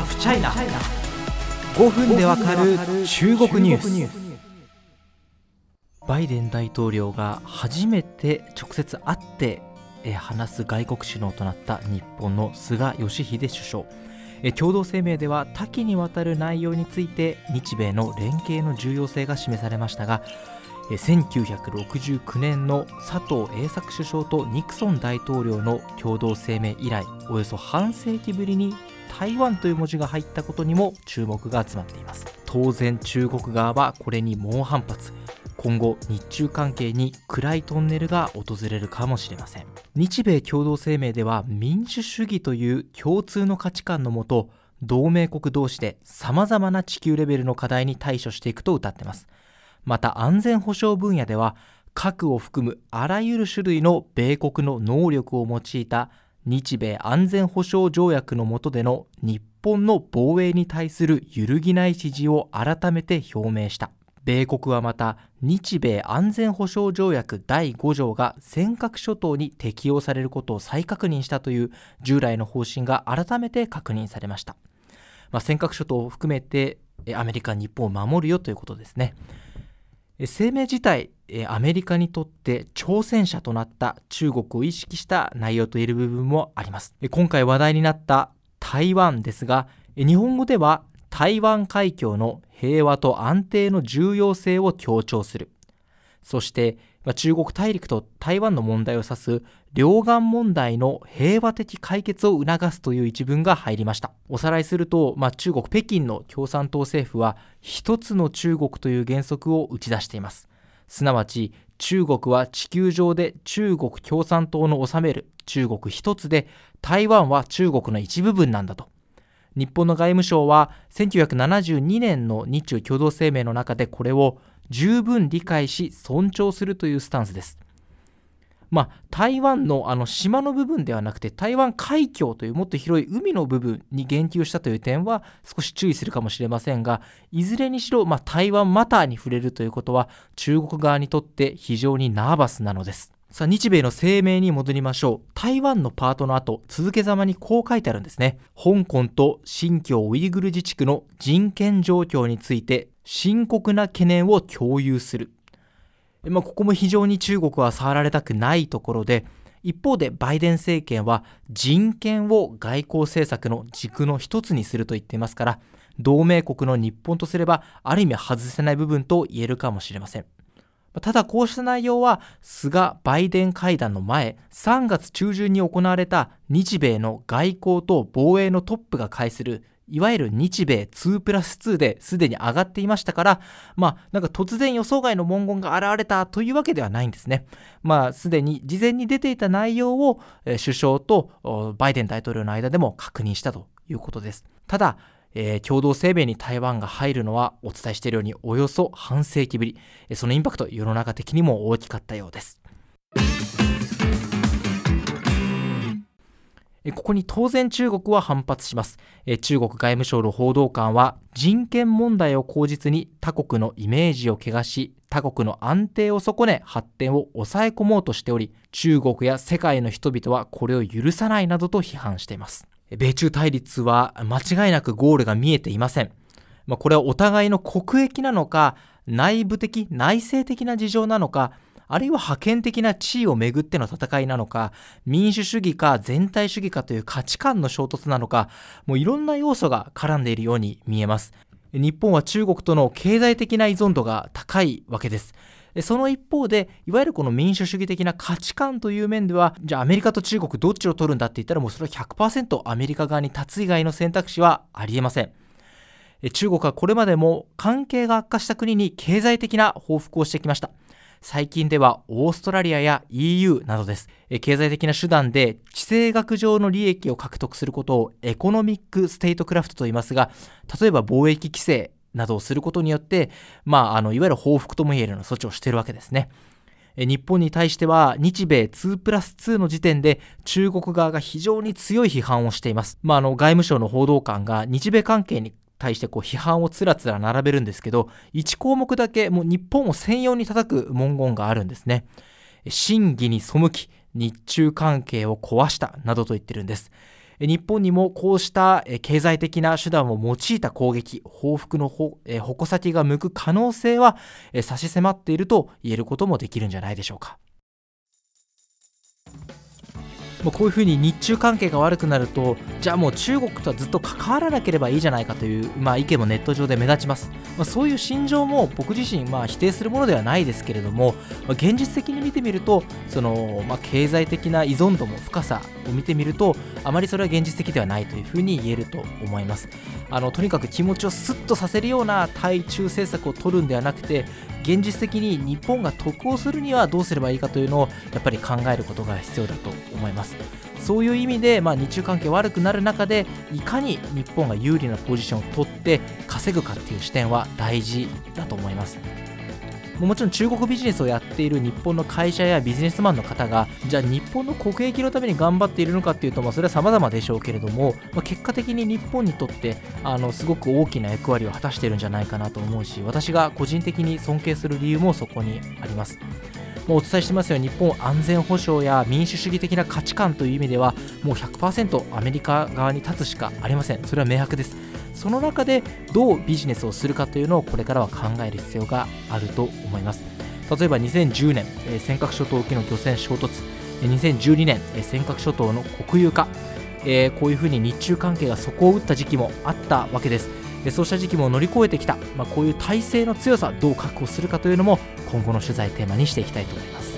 ハフチャイナ5分でわかる中国ニュース。バイデン大統領が初めて直接会って話す外国首脳となった日本の菅義偉首相。共同声明では多岐にわたる内容について日米の連携の重要性が示されましたが1969年の佐藤栄作首相とニクソン大統領の共同声明以来およそ半世紀ぶりに台湾という文字が入ったことにも注目が集まっています。当然中国側はこれに猛反発。今後日中関係に暗いトンネルが訪れるかもしれません。日米共同声明では民主主義という共通の価値観のもと同盟国同士で様々な地球レベルの課題に対処していくと謳ってます。また安全保障分野では核を含むあらゆる種類の米国の能力を用いた日米安全保障条約の下での日本の防衛に対する揺るぎない支持を改めて表明した。米国はまた日米安全保障条約第5条が尖閣諸島に適用されることを再確認したという従来の方針が改めて確認されました、まあ、尖閣諸島を含めてアメリカ日本を守るよということですね。声明自体アメリカにとって挑戦者となった中国を意識した内容といえる部分もあります。今回話題になった台湾ですが日本語では台湾海峡の平和と安定の重要性を強調する。そして中国大陸と台湾の問題を指す両岸問題の平和的解決を促すという一文が入りました。おさらいすると、まあ、中国北京の共産党政府は一つの中国という原則を打ち出しています。すなわち中国は地球上で中国共産党の治める中国一つで台湾は中国の一部分なんだと。日本の外務省は1972年の日中共同声明の中でこれを十分理解し尊重するというスタンスです。まあ、台湾のあの島の部分ではなくて台湾海峡というもっと広い海の部分に言及したという点は少し注意するかもしれませんがいずれにしろ、まあ、台湾マターに触れるということは中国側にとって非常にナーバスなのです。さあ、日米の声明に戻りましょう。台湾のパートの後、続けざまにこう書いてあるんですね。香港と新疆ウイグル自治区の人権状況について深刻な懸念を共有する。まあ、ここも非常に中国は触られたくないところで、一方でバイデン政権は人権を外交政策の軸の一つにすると言っていますから、同盟国の日本とすれば、ある意味外せない部分と言えるかもしれません。ただこうした内容は菅・バイデン会談の前3月中旬に行われた日米の外交と防衛のトップが会するいわゆる日米2プラス2ですでに上がっていましたから、まあ、なんか突然予想外の文言が現れたというわけではないんですね。まあ、すでに事前に出ていた内容を首相とバイデン大統領の間でも確認したということです。ただ、えー、共同声明に台湾が入るのはお伝えしているようにおよそ半世紀ぶりそのインパクト世の中的にも大きかったようですここに当然中国は反発します中国外務省の報道官は人権問題を口実に他国のイメージを汚し他国の安定を損ね発展を抑え込もうとしており中国や世界の人々はこれを許さないなどと批判しています米中対立は間違いなくゴールが見えていません。まあ、これはお互いの国益なのか、内部的、内政的な事情なのか、あるいは覇権的な地位をめぐっての戦いなのか、民主主義か全体主義かという価値観の衝突なのか、もういろんな要素が絡んでいるように見えます。日本は中国との経済的な依存度が高いわけです。その一方で、いわゆるこの民主主義的な価値観という面では、じゃあアメリカと中国どっちを取るんだって言ったらもうそれは100%アメリカ側に立つ以外の選択肢はありえません。中国はこれまでも関係が悪化した国に経済的な報復をしてきました。最近ではオーストラリアや EU などです。経済的な手段で地政学上の利益を獲得することを economic statecraft と言いますが、例えば貿易規制などをすることによって、まあ、あのいわゆる報復ともいえるような措置をしているわけですね。日本に対しては日米2プラス2の時点で中国側が非常に強い批判をしています。まあ、あの外務省の報道官が日米関係に対してこう批判をつらつら並べるんですけど、1項目だけもう日本を専用に叩く文言があるんですね。真偽に背き、日中関係を壊したなどと言ってるんです。日本にもこうした経済的な手段を用いた攻撃報復の矛先が向く可能性は差し迫っていると言えることもできるんじゃないでしょうか。もうこういうふうに日中関係が悪くなるとじゃあもう中国とはずっと関わらなければいいじゃないかという、まあ、意見もネット上で目立ちます、まあ、そういう心情も僕自身、まあ、否定するものではないですけれども、まあ、現実的に見てみるとその、まあ、経済的な依存度も深さを見てみるとあまりそれは現実的ではないというふうに言えると思います。あのとにかく気持ちをスッとさせるような対中政策を取るんではなくて現実的に日本が得をするにはどうすればいいかというのをやっぱり考えることが必要だと思います。そういう意味で、まあ、日中関係悪くなる中でいかに日本が有利なポジションを取って稼ぐかっていう視点は大事だと思います。もちろん中国ビジネスをやっている日本の会社やビジネスマンの方がじゃあ日本の国益のために頑張っているのかっていうと、まあ、それは様々でしょうけれども、まあ、結果的に日本にとってあのすごく大きな役割を果たしているんじゃないかなと思うし私が個人的に尊敬する理由もそこにあります。もうお伝えしてますように日本安全保障や民主主義的な価値観という意味ではもう100%アメリカ側に立つしかありません。それは明白です。その中でどうビジネスをするかというのをこれからは考える必要があると思います。例えば2010年、え尖閣諸島沖の漁船衝突。2012年、え尖閣諸島の国有化、えー、こういうふうに日中関係が底を打った時期もあったわけです。そうした時期も乗り越えてきた、まあ、こういう体制の強さどう確保するかというのも今後の取材テーマにしていきたいと思います。